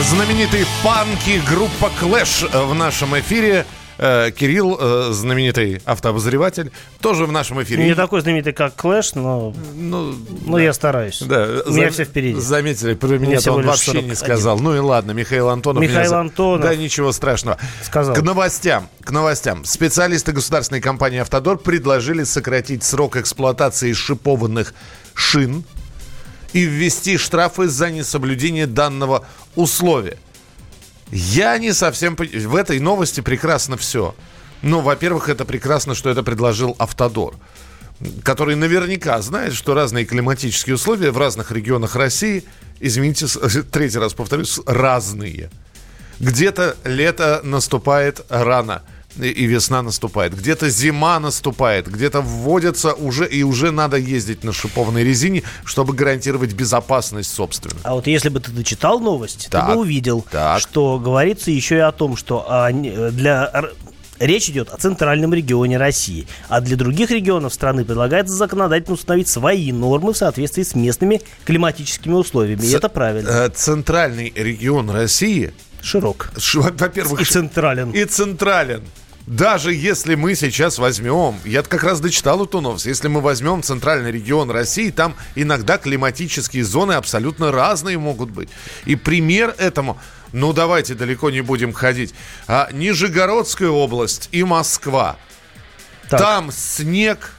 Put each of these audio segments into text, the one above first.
Знаменитые панки группа Clash в нашем эфире. Э, Кирилл, э, знаменитый автообозреватель, тоже в нашем эфире. Не такой знаменитый, как Клэш, но, Ну, но я стараюсь. да, У меня зам- все впереди. Заметили, про меня он вообще не 41. сказал. Ну и ладно, Михаил Антонов. Михаил меня Антонов. Да, ничего страшного. Сказал. К новостям. К новостям. Специалисты государственной компании «Автодор» предложили сократить срок эксплуатации шипованных шин и ввести штрафы за несоблюдение данного условия. Я не совсем... В этой новости прекрасно все. Ну, во-первых, это прекрасно, что это предложил «Автодор», который наверняка знает, что разные климатические условия в разных регионах России, извините, третий раз повторюсь, разные. Где-то лето наступает рано, и и весна наступает. Где-то зима наступает, где-то вводятся уже, и уже надо ездить на шипованной резине, чтобы гарантировать безопасность собственно. А вот если бы ты дочитал новость, Так, ты бы увидел, так. что говорится еще и о том, что а, не- для речь идет о центральном регионе России, а для других регионов страны предлагается законодательно установить свои нормы в соответствии с местными климатическими условиями. И Ц- это правильно. э, Центральный регион России, Широк. во-первых, И централен. и централен. Даже если мы сейчас возьмем, я как раз дочитал эту новость, если мы возьмем центральный регион России, там иногда климатические зоны абсолютно разные могут быть. И пример этому, ну давайте далеко не будем ходить, а Нижегородская область и Москва. Так. Там снег,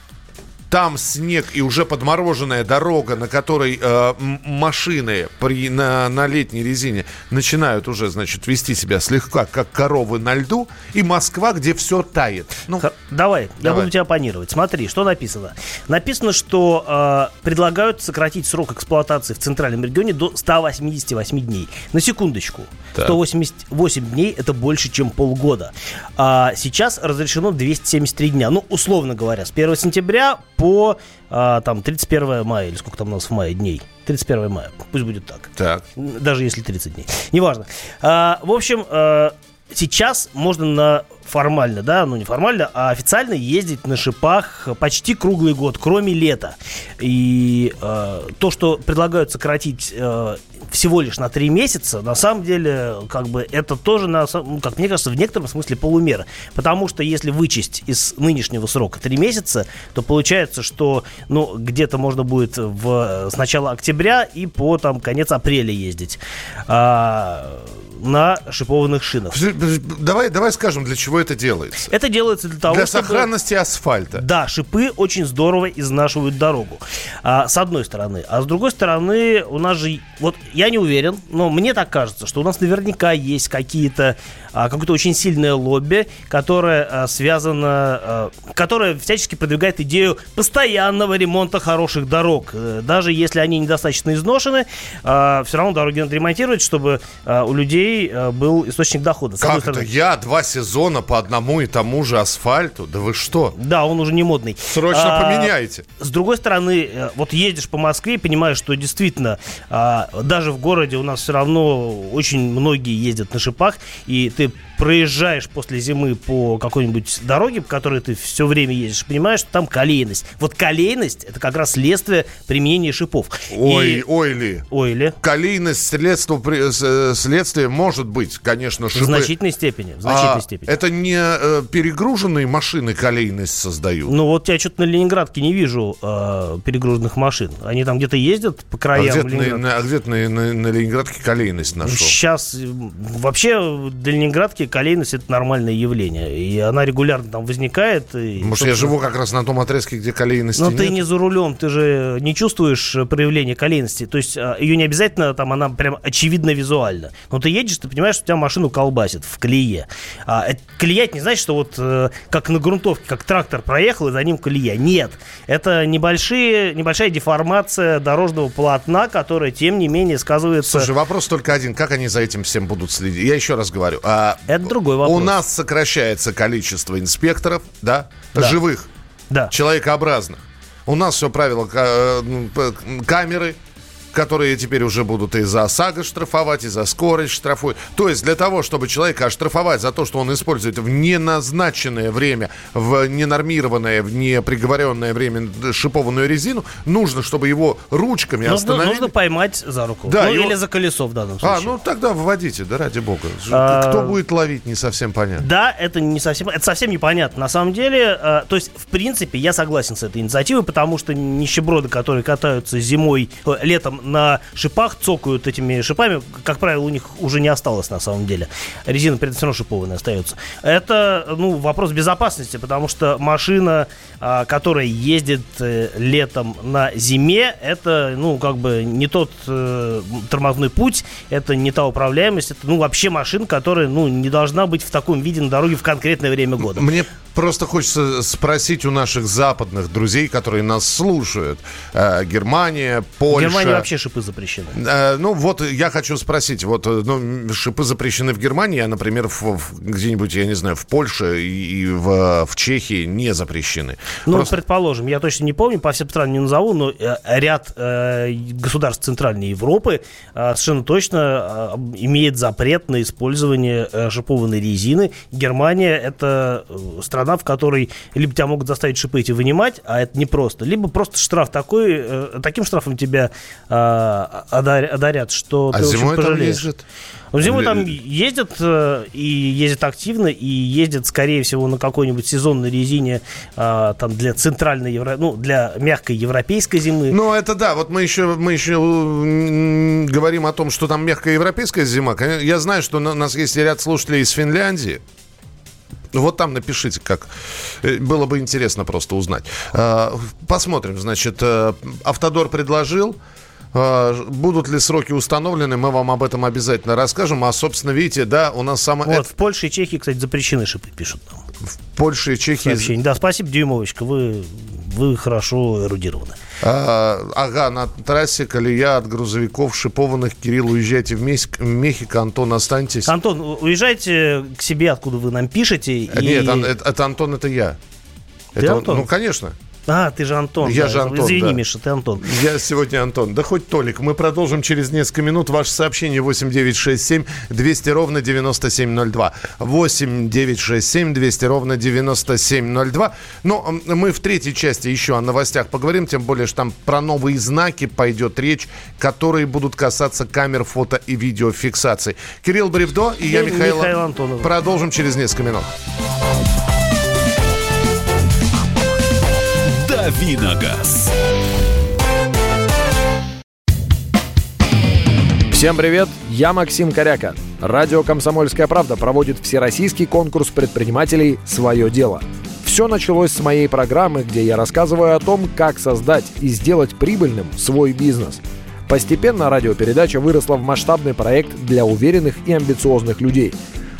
там снег и уже подмороженная дорога, на которой э, машины при, на, на летней резине начинают уже, значит, вести себя слегка как коровы на льду, и Москва, где все тает. Ну, Х- Давай, я Давай. буду тебя оппонировать. Смотри, что написано. Написано, что э, предлагают сократить срок эксплуатации в центральном регионе до 188 дней. На секундочку. Так. 188 дней это больше, чем полгода. А сейчас разрешено 273 дня. Ну, условно говоря, с 1 сентября по а, там 31 мая, или сколько там у нас в мае дней. 31 мая, пусть будет так. так. Даже если 30 дней. Неважно. А, в общем, а, сейчас можно на формально, да, ну не формально, а официально ездить на шипах почти круглый год, кроме лета. И а, то, что предлагают сократить а, всего лишь на 3 месяца, на самом деле, как бы это тоже, на, ну, как мне кажется, в некотором смысле полумера. Потому что если вычесть из нынешнего срока 3 месяца, то получается, что ну, где-то можно будет в, с начала октября и по там, конец апреля ездить а, на шипованных шинах. Давай, давай скажем, для чего это делается. Это делается для того, Для чтобы... сохранности асфальта. Да, шипы очень здорово изнашивают дорогу. А, с одной стороны. А с другой стороны, у нас же... Вот я не уверен, но мне так кажется, что у нас наверняка есть какие-то... а, какое-то очень сильное лобби, которое а, связано... а, которое всячески продвигает идею постоянного ремонта хороших дорог. Э, Даже если они недостаточно изношены, все равно дороги надо ремонтировать, чтобы а, у людей а, был источник дохода. Как это? Я два сезона по одному и тому же асфальту? Да вы что? Да, он уже не модный. Срочно А, поменяйте. С другой стороны, э, вот едешь по Москве и понимаешь, что действительно а, даже в городе у нас все равно очень многие ездят на шипах, и ты проезжаешь после зимы по какой-нибудь дороге, по которой ты все время ездишь, понимаешь, что там колейность. Вот колейность это как раз следствие применения шипов. Ой, И- ой ли. Ой, ли? Калийность следствия, при- с- э, следствия может быть, конечно, В шипы. значительной степени. В значительной А степени. Это не э, перегруженные машины колейность создают. Ну вот я что-то на Ленинградке не вижу э, перегруженных машин. Они там где-то ездят по а краям где ты на, а где на, на- на Ленинградке колейность нашел? Сейчас э, вообще для Ленинградки колейность это нормальное явление. И она регулярно там возникает. И, Может, я собственно, живу как раз на том отрезке, где колейности Но нет? ты не за рулем, ты же не чувствуешь э, проявления колейности. То есть а, ее не обязательно, там она прям очевидно визуально. Но ты едешь, ты понимаешь, что у тебя машину колбасит в колее. А, это- колея это не значит, что вот э, как на грунтовке, как трактор проехал, и за ним колея. Нет. Это небольшие, небольшая деформация дорожного полотна, которая, тем не не менее сказывается... Слушай, вопрос только один. Как они за этим всем будут следить? Я еще раз говорю. А, Это другой вопрос. У нас сокращается количество инспекторов, да, Да. живых, Да. человекообразных. У нас все правило э, камеры, которые теперь уже будут и за ОСАГО штрафовать, и за скорость штрафуют. То есть для того, чтобы человека оштрафовать за то, что он использует в неназначенное время, в ненормированное, в неприговоренное время шипованную резину, нужно, чтобы его ручками Нужно, остановили. нужно поймать за руку. Да, ну, его- или за колесо в данном А, случае. ну тогда вводите, да ради бога. А, Кто будет ловить, не совсем понятно. Да, это не совсем, это совсем непонятно. На самом деле, э, то есть, в принципе, я согласен с этой инициативой, потому что нищеброды, которые катаются зимой, э, летом на шипах, цокают этими шипами, как правило, у них уже не осталось на самом деле. Резина этом все равно шипованная остается. Это, ну, вопрос безопасности, потому что машина, а, которая ездит э, летом на зиме, это, ну, как бы не тот э, тормозной путь, это не та управляемость, это, ну, вообще машина, которая, ну, не должна быть в таком виде на дороге в конкретное время года. Мне просто хочется спросить у наших западных друзей, которые нас слушают. Э, Германия, Польша. Германии вообще шипы запрещены. Э, Ну вот я хочу спросить, вот э, ну, шипы запрещены в Германии, а, например, в, в- где-нибудь, я не знаю, в Польше и, и в, в Чехии не запрещены. Ну, Просто- предположим, я точно не помню, по всем странам не назову, но э, ряд э, государств Центральной Европы э, совершенно точно э, имеет запрет на использование э, шипованной резины. Германия это э, страна, в которой либо тебя могут заставить шипы эти вынимать, а это непросто, либо просто штраф такой, э, таким штрафом тебя э, одаря- одарят, что а ты очень зимой там пожалеешь. ездят? Ну, Зимой Ли- там ездят э, и ездят активно, и ездят, скорее всего, на какой-нибудь сезонной резине а, там для центральной, евро... ну, для мягкой европейской зимы. Ну, это да. Вот мы еще, мы еще м, говорим о том, что там мягкая европейская зима. Я знаю, что у нас есть ряд слушателей из Финляндии. Вот там напишите, как. Э, Было бы интересно просто узнать. А, Посмотрим, значит, э, Автодор предложил. А, Будут ли сроки установлены, мы вам об этом обязательно расскажем. А, собственно, видите, да, у нас самое... вот, в Польше и Чехии, кстати, запрещены шипы, пишут нам. в Польше и Чехии... Сообщение. Да, спасибо, Дюймовочка, вы, вы хорошо эрудированы. А, ага, на трассе колея от грузовиков шипованных. Кирилл, уезжайте в Мехико. Антон, останьтесь. Антон, уезжайте к себе, откуда вы нам пишете. И- Нет, это, это Антон, это я. Ты Это он- Антон? Ну, конечно. А, ты же Антон. Я да. же Антон, Извини, да. Миша, ты Антон. Я сегодня Антон. Да хоть Толик. Мы продолжим через несколько минут. Ваше сообщение 8967 200 ровно 9702. 8967 200 ровно 9702. Но м, мы в третьей части еще о новостях поговорим. Тем более, что там про новые знаки пойдет речь, которые будут касаться камер фото и видеофиксации. Кирилл Бревдо и я, Михаил, Михаил Антонов. Продолжим через несколько минут. Давиногаз. Всем привет, я Максим Коряка. Радио «Комсомольская правда» проводит всероссийский конкурс предпринимателей «Свое дело». Все началось с моей программы, где я рассказываю о том, как создать и сделать прибыльным свой бизнес. Постепенно радиопередача выросла в масштабный проект для уверенных и амбициозных людей.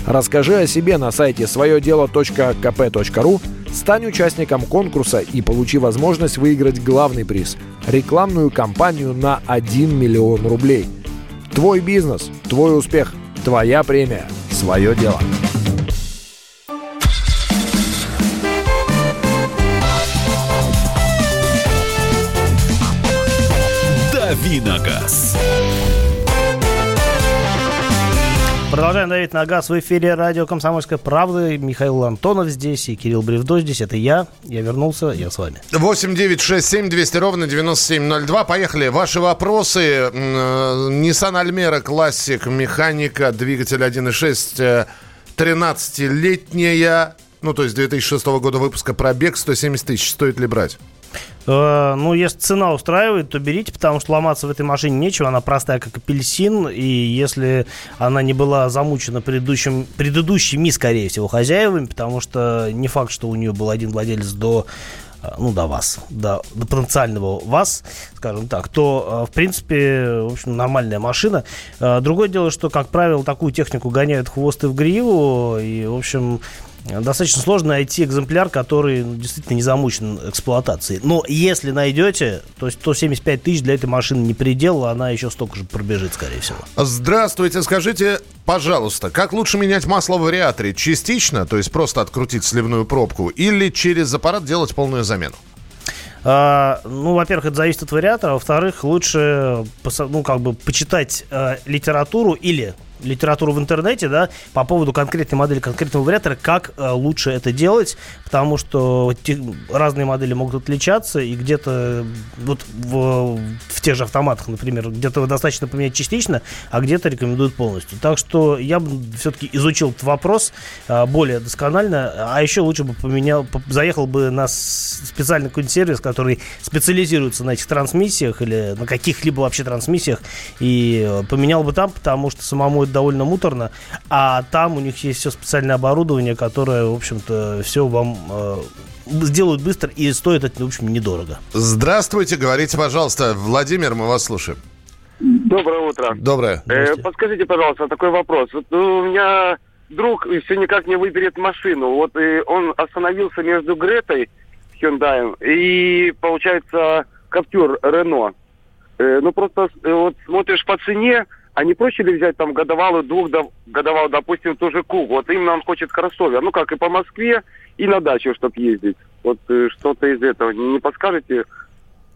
Расскажи о себе на сайте своедело.кп.ру, стань участником конкурса и получи возможность выиграть главный приз – рекламную кампанию на 1 миллион рублей – Твой бизнес, твой успех, твоя премия, свое дело. Давиногаз. Продолжаем давить на газ в эфире радио «Комсомольская правда». Михаил Антонов здесь и Кирилл Бревдо здесь. Это я. Я вернулся, я с вами. 8 9 6 7 200 ровно 9702. Поехали. Ваши вопросы. Э, Nissan Almera классик, механика, двигатель 1.6, э, 13-летняя, ну, то есть 2006 года выпуска, пробег 170 тысяч. Стоит ли брать? Э, ну, если цена устраивает, то берите, потому что ломаться в этой машине нечего. Она простая, как апельсин. И если она не была замучена предыдущим, предыдущими, скорее всего, хозяевами, потому что не факт, что у нее был один владелец до э, ну, до вас, до, до потенциального вас, скажем так, то, э, в принципе, в общем, нормальная машина. Другое дело, что, как правило, такую технику гоняют в хвост и в гриву, и, в общем, достаточно сложно найти экземпляр, который ну, действительно не замучен эксплуатацией. Но если найдете, то 175 тысяч для этой машины не предел, она еще столько же пробежит, скорее всего. Здравствуйте, скажите, пожалуйста, как лучше менять масло в вариаторе? Частично, то есть просто открутить сливную пробку, или через аппарат делать полную замену? А, ну, во-первых, это зависит от вариатора, во-вторых, лучше, ну, как бы, почитать э, литературу или литературу в интернете, да, по поводу конкретной модели, конкретного вариатора, как э, лучше это делать, потому что те, разные модели могут отличаться, и где-то вот в, в тех же автоматах, например, где-то достаточно поменять частично, а где-то рекомендуют полностью. Так что я бы все-таки изучил этот вопрос э, более досконально, а еще лучше бы поменял, заехал бы на специальный какой-нибудь сервис, который специализируется на этих трансмиссиях или на каких-либо вообще трансмиссиях, и э, поменял бы там, потому что самому довольно муторно, а там у них есть все специальное оборудование, которое, в общем-то, все вам э, сделают быстро и стоит это, в общем, недорого. Здравствуйте, говорите, пожалуйста. Владимир, мы вас слушаем. Доброе утро. Доброе. Э, подскажите, пожалуйста, такой вопрос. Вот ну, у меня друг все никак не выберет машину. Вот и он остановился между Гретой Hyundai и, получается, Каптюр Рено. Э, ну, просто э, вот смотришь по цене, а не проще ли взять там годовалую, двухгодовалую, допустим, тоже Куг? Вот именно он хочет кроссовер. Ну, как и по Москве, и на дачу, чтобы ездить. Вот э, что-то из этого. Не подскажете,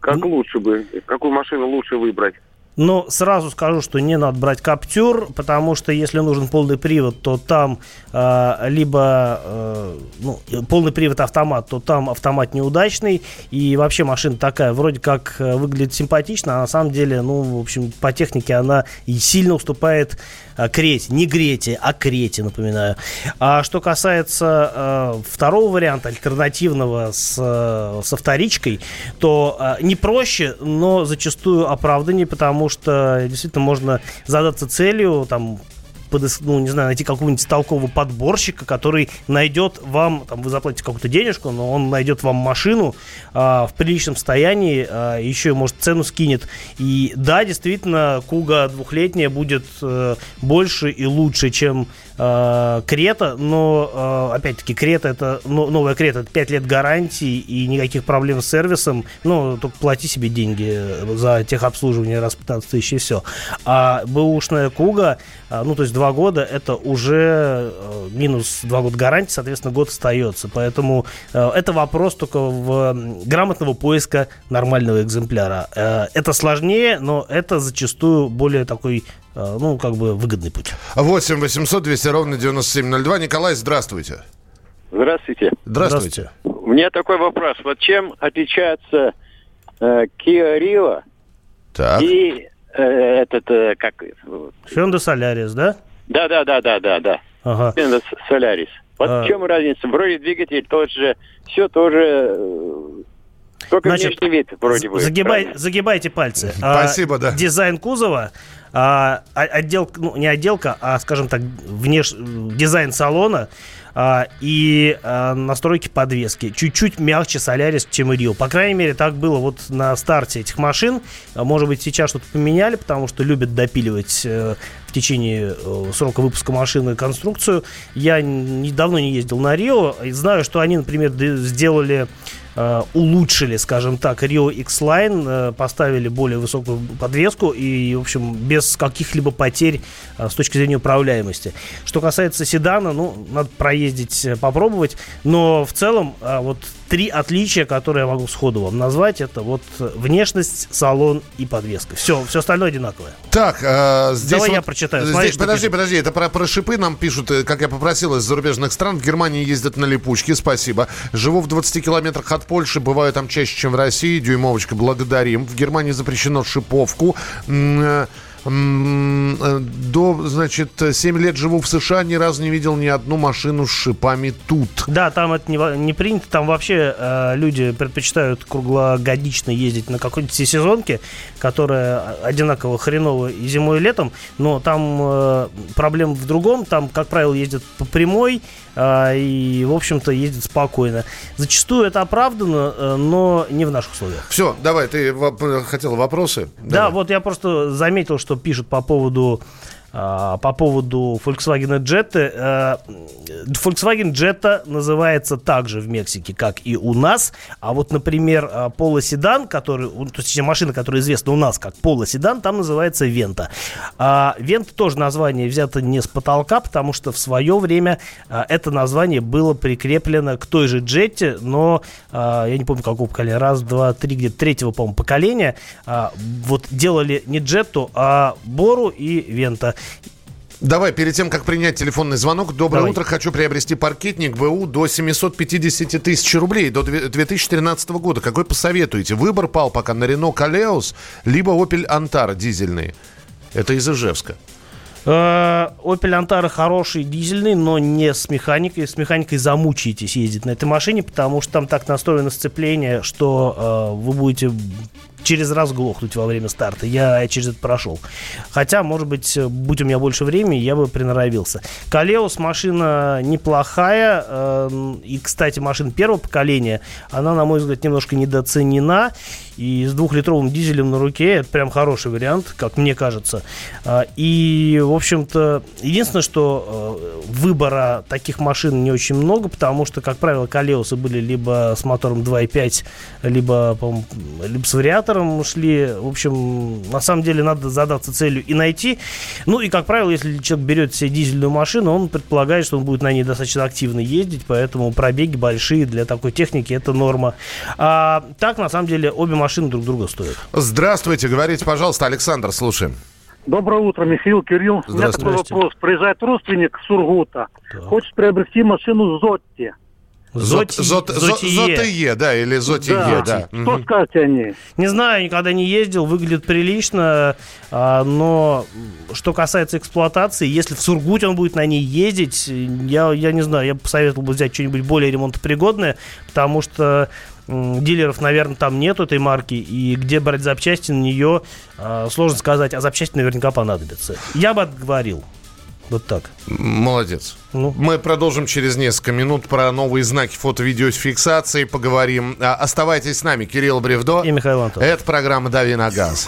как ну, лучше бы, какую машину лучше выбрать? Но сразу скажу, что не надо брать Каптюр, потому что если нужен полный привод, то там э, либо э, ну, полный привод автомат, то там автомат неудачный. И вообще машина такая, вроде как э, выглядит симпатично, а на самом деле, ну, в общем, по технике она и сильно уступает э, Крете. Не Грете, а Крете, напоминаю. А что касается э, второго варианта, альтернативного с, э, со вторичкой, то э, не проще, но зачастую оправданнее, потому что действительно можно задаться целью, там, подыс... ну, не знаю, найти какого-нибудь толкового подборщика, который найдет вам, там, вы заплатите какую-то денежку, но он найдет вам машину а, в приличном состоянии, а, еще, может, цену скинет. И да, действительно, Куга двухлетняя будет а, больше и лучше, чем а, Крета, но, а, опять-таки, Крета это, новая Крета, это 5 лет гарантии и никаких проблем с сервисом, ну, только плати себе деньги за техобслуживание раз 15 тысяч и все. А бэушная Куга, а, ну, то есть два года, это уже э, минус два года гарантии, соответственно, год остается. Поэтому э, это вопрос только в грамотного поиска нормального экземпляра. Э, это сложнее, но это зачастую более такой ну, как бы выгодный путь. 8 800 200 ровно 9702. Николай, здравствуйте. Здравствуйте. Здравствуйте. У меня такой вопрос. Вот чем отличается э, Kia Rio так. и э, этот, э, как... Hyundai Solaris, да? Да, да, да, да, да, да. Ага. Hyundai Solaris. Вот а... в чем разница? Вроде двигатель тот же, все тоже... Только Значит, внешний вид вроде бы. Загибай, загибайте пальцы. Спасибо, а, да. Дизайн кузова, а, отделка, ну не отделка, а, скажем так, внеш... дизайн салона а, и а, настройки подвески. Чуть-чуть мягче Солярис, чем Rio. По крайней мере, так было вот на старте этих машин. А, может быть, сейчас что-то поменяли, потому что любят допиливать э, в течение э, срока выпуска машины конструкцию. Я давно не ездил на Рио. Знаю, что они, например, сделали э, улучшили, скажем так, Rio X-Line, поставили более высокую подвеску и, в общем, без каких-либо потерь с точки зрения управляемости. Что касается седана, ну, надо проездить э, попробовать. Но в целом а, вот три отличия, которые я могу сходу вам назвать, это вот внешность, салон и подвеска. Все, все остальное одинаковое. Так, э, здесь Давай вот, я прочитаю. Здесь, Смотри, подожди, пишет. подожди, это про, про шипы нам пишут, э, как я попросил, из зарубежных стран. В Германии ездят на липучке, спасибо. Живу в 20 километрах от Польши, бываю там чаще, чем в России. Дюймовочка, благодарим. В Германии запрещено шиповку. Э, до, значит, 7 лет живу в США, ни разу не видел ни одну машину с шипами тут. Да, там это не, не принято, там вообще э, люди предпочитают круглогодично ездить на какой-нибудь сезонке, которая одинаково хреновая и зимой, и летом, но там э, проблема в другом, там, как правило, ездят по прямой, и, в общем-то, ездят спокойно. Зачастую это оправдано, э, но не в наших условиях. Все, давай, ты хотел вопросы? Да, давай. вот я просто заметил, что пишут по поводу а, по поводу Volkswagen Jetta. А, Volkswagen Jetta называется также в Мексике, как и у нас. А вот, например, Polo Sedan, который, то есть машина, которая известна у нас как Polo Sedan, там называется Venta. Venta тоже название взято не с потолка, потому что в свое время это название было прикреплено к той же Jetta, но я не помню какого поколения, раз, два, три, где-то третьего, по-моему, поколения. Вот делали не Jetta, а Бору и Вента. Давай, перед тем, как принять телефонный звонок, доброе Давай. утро. Хочу приобрести паркетник БУ до 750 тысяч рублей до 2013 года. Какой посоветуете? Выбор пал пока на Рено Калеус, либо Opel Антара дизельные. Это из Ижевска. Э, Opel Антара хороший дизельный, но не с механикой. С механикой замучаетесь ездить на этой машине, потому что там так настроено сцепление, что э, вы будете через раз глохнуть во время старта. Я через это прошел. Хотя, может быть, будь у меня больше времени, я бы приноровился. Калеус машина неплохая. Э, и, кстати, машина первого поколения, она, на мой взгляд, немножко недооценена. И с двухлитровым дизелем на руке это прям хороший вариант, как мне кажется. А, и, в общем-то, единственное, что э, выбора таких машин не очень много, потому что, как правило, Калеусы были либо с мотором 2.5, либо, либо с вариатором шли. В общем, на самом деле надо задаться целью и найти. Ну и, как правило, если человек берет себе дизельную машину, он предполагает, что он будет на ней достаточно активно ездить, поэтому пробеги большие для такой техники это норма. А так, на самом деле, обе машины друг друга стоят. Здравствуйте, говорите, пожалуйста, Александр, слушаем. Доброе утро, Михаил, Кирилл. У меня такой вопрос. Приезжает родственник Сургута, так. хочет приобрести машину Зотти. Зоти, Зот, Зотие. Зотие, да, или Зотие, да. да. Что угу. скажете о ней? Не знаю, никогда не ездил, выглядит прилично, а, но что касается эксплуатации, если в Сургуте он будет на ней ездить, я, я не знаю, я бы посоветовал бы взять что-нибудь более ремонтопригодное, потому что дилеров, наверное, там нет этой марки, и где брать запчасти на нее, а, сложно сказать, а запчасти наверняка понадобятся. Я бы отговорил. Вот так. Молодец. Ну. Мы продолжим через несколько минут про новые знаки фото-видеофиксации поговорим. А, оставайтесь с нами, Кирилл Бревдо. И Михаил Антон. Это программа «Дави на газ».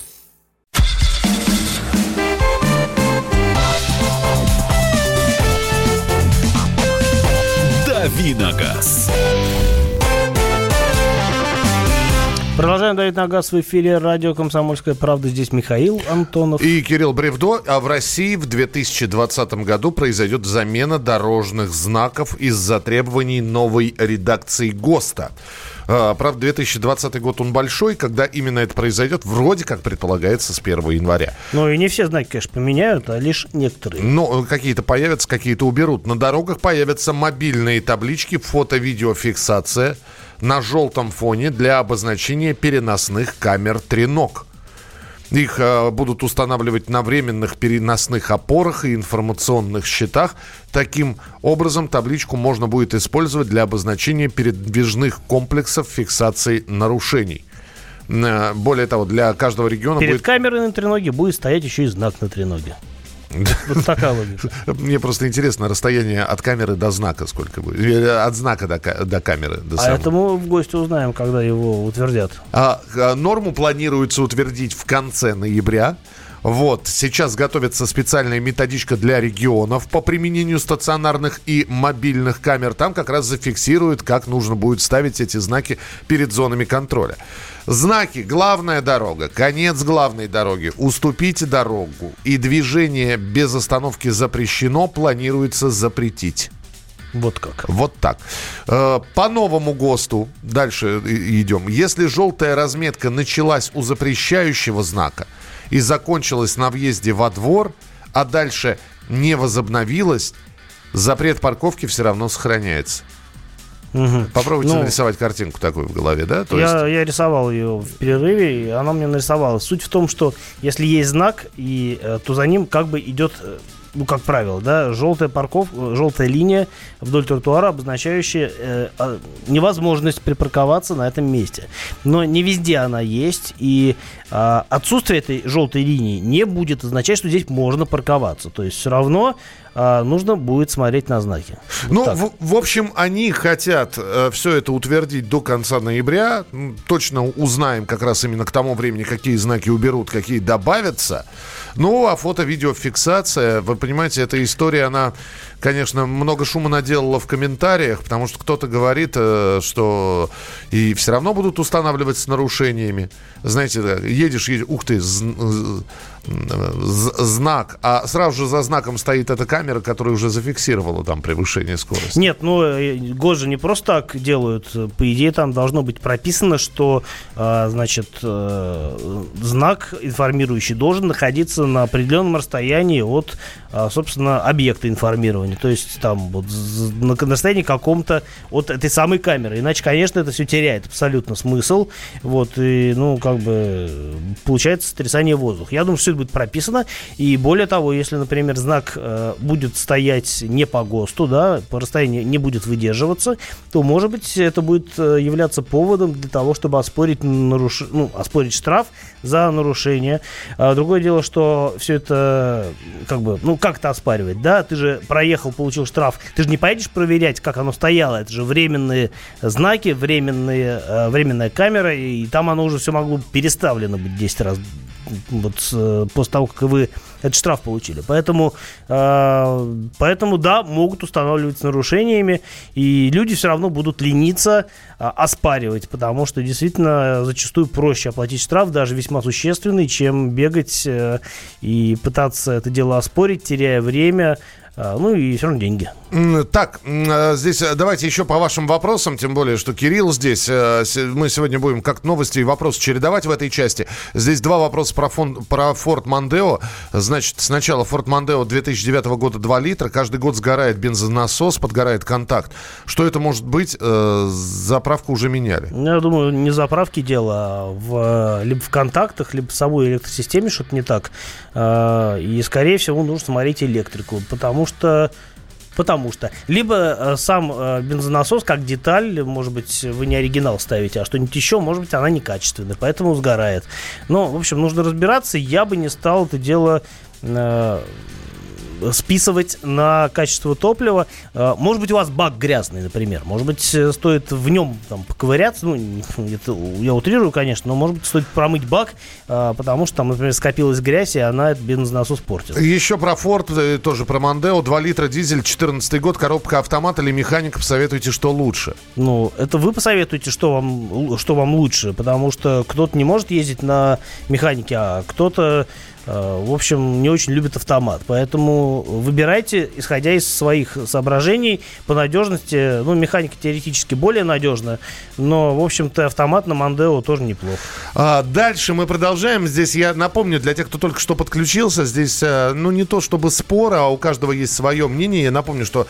Давиногаз. Продолжаем давить на газ в эфире радио «Комсомольская правда». Здесь Михаил Антонов. И Кирилл Бревдо. А в России в 2020 году произойдет замена дорожных знаков из-за требований новой редакции ГОСТа. А, правда, 2020 год он большой, когда именно это произойдет, вроде как предполагается с 1 января. Ну и не все знаки, конечно, поменяют, а лишь некоторые. Ну, какие-то появятся, какие-то уберут. На дорогах появятся мобильные таблички, фото-видеофиксация на желтом фоне для обозначения переносных камер «Тренок». Их э, будут устанавливать на временных переносных опорах и информационных щитах. Таким образом, табличку можно будет использовать для обозначения передвижных комплексов фиксации нарушений. Э, более того, для каждого региона Перед будет... камерой на треноге будет стоять еще и знак на треноге. Вот такая логика. Мне просто интересно расстояние от камеры до знака сколько будет. От знака до, до камеры. До а самого. это мы в гости узнаем, когда его утвердят. А, а, норму планируется утвердить в конце ноября. Вот, сейчас готовится специальная методичка для регионов по применению стационарных и мобильных камер. Там как раз зафиксируют, как нужно будет ставить эти знаки перед зонами контроля. Знаки «Главная дорога», «Конец главной дороги», «Уступите дорогу» и «Движение без остановки запрещено» планируется запретить. Вот как. Вот так. Э, по новому ГОСТу, дальше идем. Если желтая разметка началась у запрещающего знака и закончилась на въезде во двор, а дальше не возобновилась, запрет парковки все равно сохраняется. Угу. Попробуйте ну, нарисовать картинку такую в голове, да? То я, есть... я рисовал ее в перерыве, и она мне нарисовала. Суть в том, что если есть знак, и, э, то за ним как бы идет э, ну, как правило, да, желтая парковка, желтая линия вдоль тротуара, обозначающая э, а, невозможность припарковаться на этом месте. Но не везде она есть, и э, отсутствие этой желтой линии не будет означать, что здесь можно парковаться. То есть все равно э, нужно будет смотреть на знаки. Вот ну, в, в общем, они хотят э, все это утвердить до конца ноября. Точно узнаем как раз именно к тому времени, какие знаки уберут, какие добавятся. Ну, а фото-видеофиксация, вы понимаете, эта история, она, конечно, много шума наделала в комментариях, потому что кто-то говорит, э, что и все равно будут устанавливать с нарушениями. Знаете, едешь, едешь ух ты, знак, а сразу же за знаком стоит эта камера, которая уже зафиксировала там превышение скорости. Нет, ну, э, ГОС же не просто так делают. По идее, там должно быть прописано, что, а, значит, э, знак информирующий должен находиться на определенном расстоянии от, собственно, объекта информирования. То есть там вот на расстоянии каком-то от этой самой камеры. Иначе, конечно, это все теряет абсолютно смысл. Вот, и, ну, как бы, получается сотрясание воздуха. Я думаю, что это будет прописано. И более того, если, например, знак э, будет стоять не по ГОСТу, да, по расстоянию не будет выдерживаться, то, может быть, это будет э, являться поводом для того, чтобы оспорить, наруш... ну, оспорить штраф за нарушение. А другое дело, что все это, как бы, ну, как это оспаривать, да? Ты же проехал, получил штраф, ты же не поедешь проверять, как оно стояло. Это же временные знаки, временные, э, временная камера, и там оно уже все могло переставлено быть 10 раз вот э, после того, как вы этот штраф получили. Поэтому, э, поэтому да, могут устанавливать с нарушениями, и люди все равно будут лениться, э, оспаривать, потому что действительно зачастую проще оплатить штраф, даже весьма существенный, чем бегать э, и пытаться это дело оспорить, теряя время, ну и все равно деньги. Так, а, здесь э, давайте еще по вашим вопросам, тем более, что Кирилл здесь. Э, мы сегодня будем как новости и вопросы чередовать в этой части. Здесь два вопроса про, фон, про Ford Mondeo. Значит, сначала Ford Mondeo 2009 года 2 литра. Каждый год сгорает бензонасос, подгорает контакт. Что это может быть? Э, заправку уже меняли. Я думаю, не заправки дело, а в, либо в контактах, либо в самой электросистеме что-то не так. И, скорее всего, нужно смотреть электрику, потому потому что Потому что либо э, сам э, бензонасос как деталь, может быть, вы не оригинал ставите, а что-нибудь еще, может быть, она некачественная, поэтому сгорает. Но, в общем, нужно разбираться. Я бы не стал это дело э, списывать на качество топлива. А, может быть, у вас бак грязный, например. Может быть, э, стоит в нем там поковыряться. Ну, это я утрирую, конечно, но, может быть, стоит промыть бак, а, потому что там, например, скопилась грязь, и она этот бензонасос портит. Еще про Ford, э, тоже про Мондео. 2 литра дизель, 14 год, коробка автомат или механика. Посоветуйте, что лучше? Ну, это вы посоветуете, что вам, что вам лучше, потому что кто-то не может ездить на механике, а кто-то в общем, не очень любит автомат. Поэтому выбирайте, исходя из своих соображений, по надежности. Ну, механика теоретически более надежная, но, в общем-то, автомат на Мандео тоже неплохо. А, дальше мы продолжаем. Здесь я напомню, для тех, кто только что подключился, здесь, э, ну, не то чтобы спор, а у каждого есть свое мнение. Я напомню, что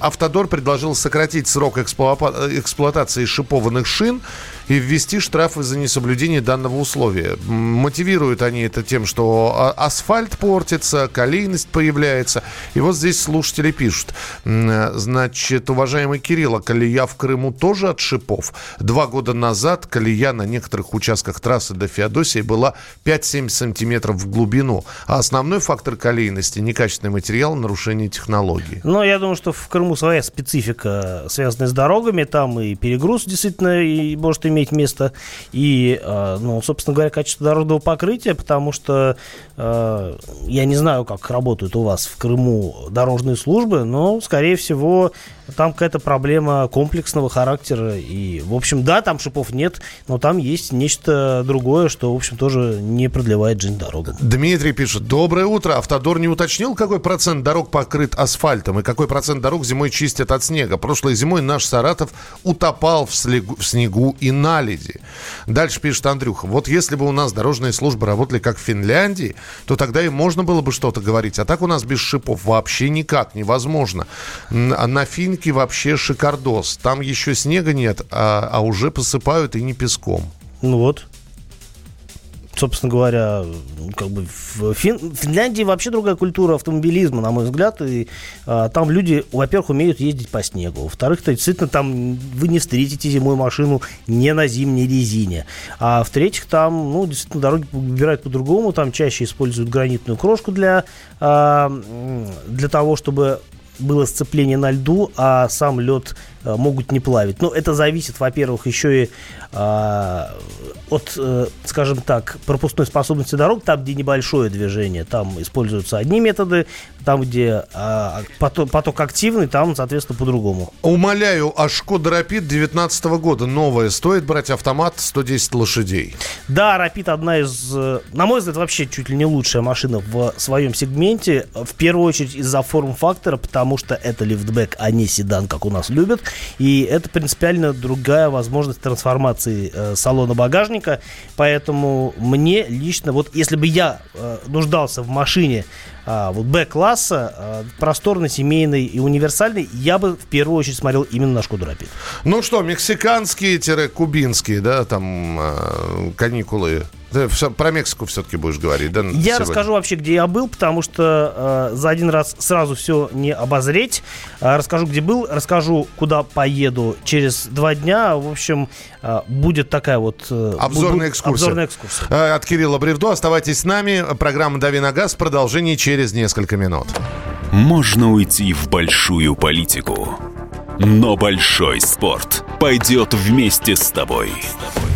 Автодор предложил сократить срок эксплуатации шипованных шин и ввести штрафы за несоблюдение данного условия. Мотивируют они это тем, что а, асфальт портится, колейность появляется. И вот здесь слушатели пишут. Значит, уважаемый Кирилл, а колея в Крыму тоже от шипов? Два года назад колея на некоторых участках трассы до Феодосии была 5-7 сантиметров в глубину. А основной фактор колейности – некачественный материал, нарушение технологии. Ну, я думаю, что в Крыму своя специфика, связанная с дорогами. Там и перегруз действительно и может иметь иметь место. И, э, ну, собственно говоря, качество дорожного покрытия, потому что я не знаю, как работают у вас в Крыму дорожные службы, но, скорее всего, там какая-то проблема комплексного характера. И, в общем, да, там шипов нет, но там есть нечто другое, что, в общем, тоже не продлевает жизнь дорогам. Дмитрий пишет. Доброе утро. Автодор не уточнил, какой процент дорог покрыт асфальтом и какой процент дорог зимой чистят от снега. Прошлой зимой наш Саратов утопал в, слегу, в снегу и наледи. Дальше пишет Андрюха. Вот если бы у нас дорожные службы работали как в Финляндии, то тогда и можно было бы что-то говорить. А так у нас без шипов вообще никак невозможно. На Финке вообще шикардос. Там еще снега нет, а, а уже посыпают и не песком. Ну вот собственно говоря, как бы в Фин... Финляндии вообще другая культура автомобилизма, на мой взгляд, и а, там люди, во-первых, умеют ездить по снегу, во-вторых, то действительно там вы не встретите зимой машину не на зимней резине, а в-третьих, там, ну, действительно, дороги выбирают по-другому, там чаще используют гранитную крошку для, а, для того, чтобы было сцепление на льду, а сам лед могут не плавить. Но это зависит, во-первых, еще и а, от, э, скажем так, пропускной способности дорог, там, где небольшое движение, там используются одни методы, там, где а, поток, поток активный, там, соответственно, по-другому. Умоляю, а Шкода Рапид 19 года новая, стоит брать автомат 110 лошадей? Да, Рапид одна из, э, на мой взгляд, вообще чуть ли не лучшая машина в своем сегменте, в первую очередь из-за форм-фактора, потому что это лифтбэк, а не седан, как у нас любят, и это принципиально другая возможность трансформации э, салона багажника, поэтому мне лично, вот если бы я э, нуждался в машине а, вот Б-класса, а, просторный, семейный и универсальный, я бы в первую очередь смотрел именно на Шкоду Рапид. Ну что, мексиканские-кубинские, да, там э, каникулы ты про Мексику все-таки будешь говорить, да? Я сегодня? расскажу вообще, где я был, потому что э, за один раз сразу все не обозреть. Э, расскажу, где был, расскажу, куда поеду через два дня. В общем, э, будет такая вот... Э, обзорная экскурсия. Обзорная экскурсия. Э, от Кирилла Бревдо. Оставайтесь с нами. Программа «Дави на газ». Продолжение через несколько минут. Можно уйти в большую политику, но большой спорт пойдет вместе с тобой. С тобой.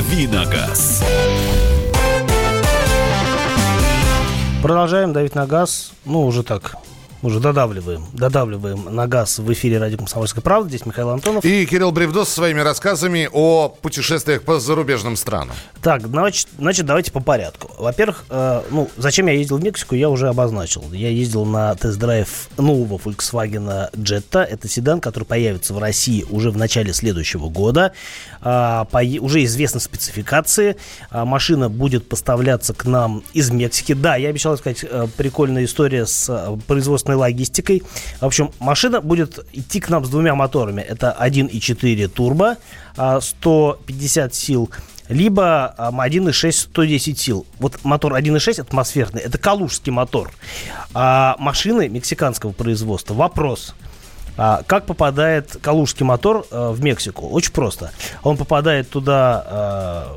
Давиногаз. Продолжаем давить на газ. Ну, уже так, уже додавливаем, додавливаем на газ в эфире радио «Комсомольская правда». Здесь Михаил Антонов. И Кирилл Бревдос со своими рассказами о путешествиях по зарубежным странам. Так, значит, значит давайте по порядку. Во-первых, э, ну, зачем я ездил в Мексику, я уже обозначил. Я ездил на тест-драйв нового Volkswagen Jetta. Это седан, который появится в России уже в начале следующего года. Э, по, уже известны спецификации. Э, машина будет поставляться к нам из Мексики. Да, я обещал сказать, э, прикольная история с э, производством собственной логистикой. В общем, машина будет идти к нам с двумя моторами. Это 1.4 турбо, 150 а, сил либо 1.6 110 сил. Вот мотор 1.6 атмосферный, это калужский мотор. А машины мексиканского производства. Вопрос. А как попадает калужский мотор а, в Мексику? Очень просто. Он попадает туда а,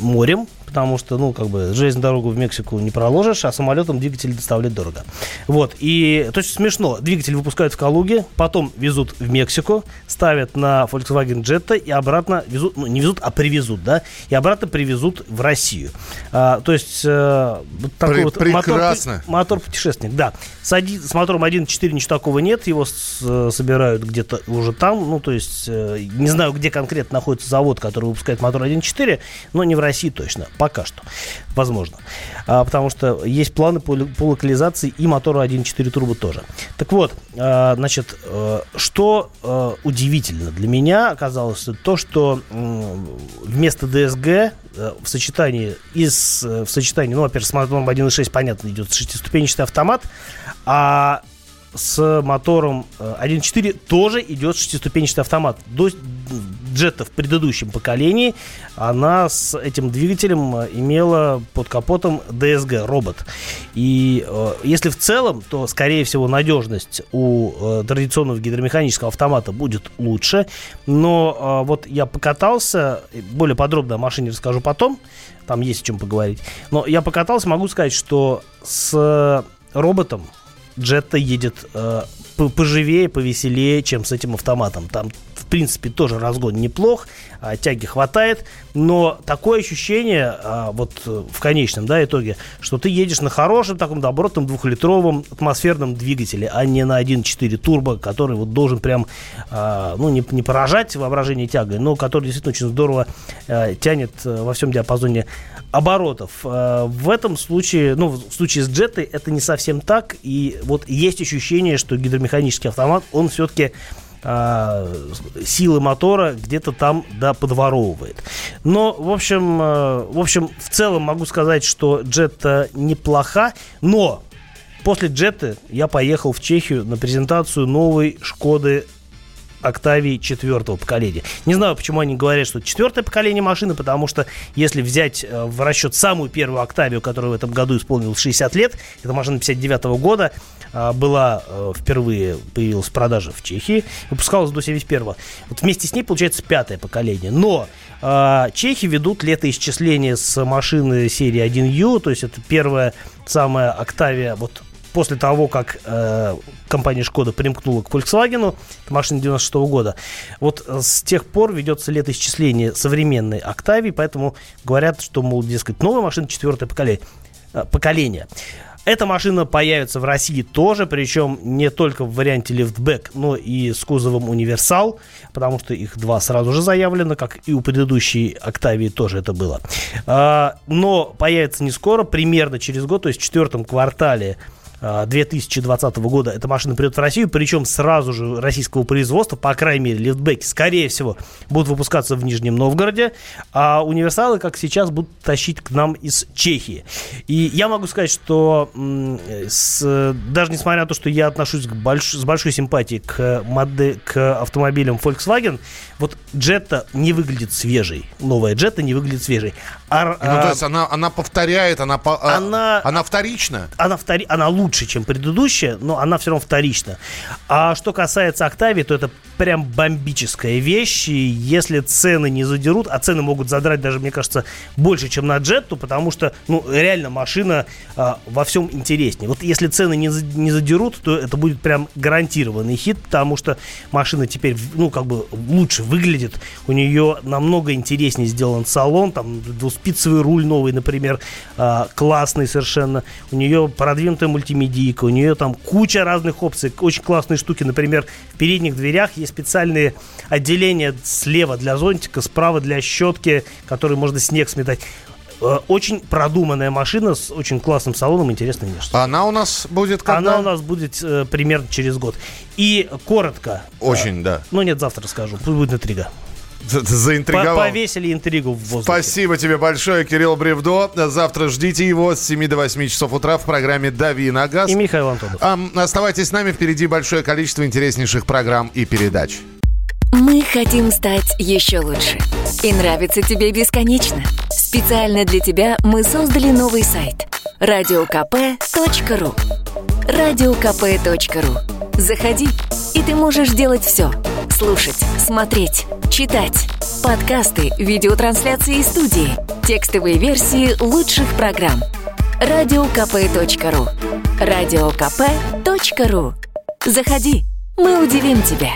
морем, потому что, ну, как бы, железную дорогу в Мексику не проложишь, а самолетом двигатель доставлять дорого. Вот, и, то есть, смешно, двигатель выпускают в Калуге, потом везут в Мексику, ставят на Volkswagen Jetta и обратно везут, ну, не везут, а привезут, да, и обратно привезут в Россию. А, то есть, э, вот такой При, вот прекрасно. мотор, мотор путешественник, да. С, один, с мотором 1.4 ничего такого нет, его с, э, собирают где-то уже там, ну, то есть, э, не знаю, где конкретно находится завод, который выпускает мотор 1.4, но не в России точно. Пока что. Возможно. А, потому что есть планы по, по локализации и мотора 1.4 турбо тоже. Так вот, а, значит, а, что а, удивительно для меня оказалось, то, что вместо DSG а, в сочетании из в сочетании, ну, во-первых, с мотором 1.6, понятно, идет шестиступенчатый автомат, а с мотором 1.4 э, тоже идет шестиступенчатый автомат. До джета в предыдущем поколении она с этим двигателем э, имела под капотом DSG робот. И э, если в целом, то, скорее всего, надежность у традиционного гидромеханического автомата будет лучше. Но вот я покатался, более подробно о машине расскажу потом, там есть о чем поговорить. Но я покатался, могу сказать, что с роботом Джетта едет э, поживее, повеселее, чем с этим автоматом. Там принципе, тоже разгон неплох, а, тяги хватает, но такое ощущение, а, вот в конечном да, итоге, что ты едешь на хорошем таком добротном двухлитровом атмосферном двигателе, а не на 1.4 турбо, который вот должен прям, а, ну, не, не поражать воображение тягой, но который действительно очень здорово тянет а, во всем диапазоне оборотов. В этом случае, ну, в случае с джетой это не совсем так, и вот есть ощущение, что гидромеханический автомат, он все-таки силы мотора где-то там да, подворовывает. Но, в общем, а, в общем, в целом могу сказать, что джета неплоха, но после джеты я поехал в Чехию на презентацию новой Шкоды Октавии четвертого поколения. Не знаю, почему они говорят, что четвертое поколение машины, потому что если взять э, в расчет самую первую Октавию, которая в этом году исполнилась 60 лет, это машина 59 -го года, э, была э, впервые появилась в продаже в Чехии, выпускалась до 71 -го. Вот вместе с ней получается пятое поколение. Но чехи ведут летоисчисление с машины серии 1U, то есть это первая самая Октавия, вот после того, как э, компания Шкода примкнула к Volkswagen, это машина 96 -го года, вот э, с тех пор ведется летоисчисление современной Октавии, поэтому говорят, что, мол, дескать, новая машина четвертое. Э, поколение. Эта машина появится в России тоже, причем не только в варианте лифтбэк, но и с кузовом универсал, потому что их два сразу же заявлено, как и у предыдущей Октавии тоже это было. А, но появится не скоро, примерно через год, то есть в четвертом квартале 2020 года эта машина придет в Россию, причем сразу же российского производства, по крайней мере, лифтбеки, скорее всего, будут выпускаться в Нижнем Новгороде, а универсалы, как сейчас, будут тащить к нам из Чехии. И я могу сказать, что с, даже несмотря на то, что я отношусь к больш, с большой симпатией к, модель, к автомобилям Volkswagen, вот Jetta не выглядит свежей. Новая Jetta не выглядит свежей. А, ну, то есть она, она повторяет, она, а, она, она вторична? Она, втори, она лучше, чем предыдущая, но она все равно вторична. А что касается Octavia, то это прям бомбическая вещь. И если цены не задерут, а цены могут задрать даже, мне кажется, больше, чем на Джетту, потому что, ну, реально машина а, во всем интереснее. Вот если цены не, не задерут, то это будет прям гарантированный хит, потому что машина теперь, ну, как бы лучше выглядит. У нее намного интереснее сделан салон, там двуспицевый руль новый, например, а, классный совершенно. У нее продвинутая мультимедийка, у нее там куча разных опций, очень классные штуки. Например, в передних дверях есть специальные отделения слева для зонтика, справа для щетки, которые можно снег сметать. Э, очень продуманная машина с очень классным салоном, интересной внешностью. Она у нас будет когда? Она у нас будет э, примерно через год. И коротко. Очень, э, да. Ну нет, завтра расскажу. Пусть будет интрига. Заинтриговал. Повесили интригу в воздухе. Спасибо тебе большое, Кирилл Бревдо. Завтра ждите его с 7 до 8 часов утра в программе «Дави на газ». И Михаил Антонов. А, оставайтесь с нами, впереди большое количество интереснейших программ и передач. Мы хотим стать еще лучше. И нравится тебе бесконечно. Специально для тебя мы создали новый сайт – радиокп.ру радиокп.ру Заходи, и ты можешь делать все – слушать, смотреть, читать. Подкасты, видеотрансляции из студии, текстовые версии лучших программ. Радиокп.ру Радиокп.ру Заходи, мы удивим тебя.